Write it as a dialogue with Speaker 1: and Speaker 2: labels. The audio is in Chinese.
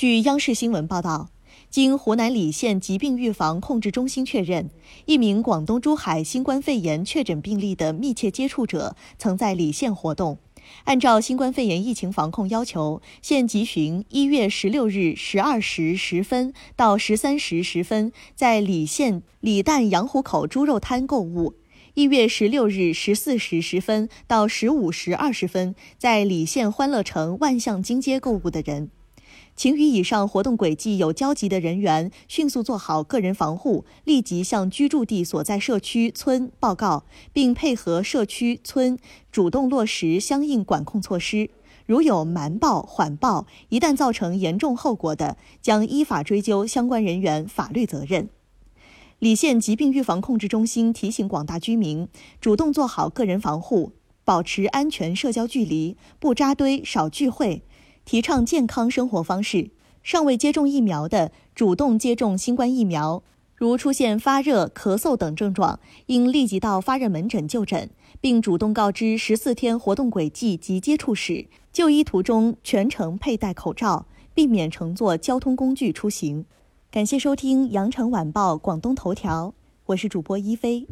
Speaker 1: 据央视新闻报道，经湖南澧县疾病预防控制中心确认，一名广东珠海新冠肺炎确诊病例的密切接触者曾在澧县活动。按照新冠肺炎疫情防控要求，现急寻一月十六日十二时十分到十三时十分在澧县澧旦羊湖口猪肉摊购物；一月十六日十四时十分到十五时二十分在澧县欢乐城万象金街购物的人。请与以上活动轨迹有交集的人员迅速做好个人防护，立即向居住地所在社区村报告，并配合社区村主动落实相应管控措施。如有瞒报、缓报，一旦造成严重后果的，将依法追究相关人员法律责任。澧县疾病预防控制中心提醒广大居民，主动做好个人防护，保持安全社交距离，不扎堆、少聚会。提倡健康生活方式，尚未接种疫苗的主动接种新冠疫苗。如出现发热、咳嗽等症状，应立即到发热门诊就诊，并主动告知十四天活动轨迹及接触史。就医途中全程佩戴口罩，避免乘坐交通工具出行。感谢收听羊城晚报广东头条，我是主播一飞。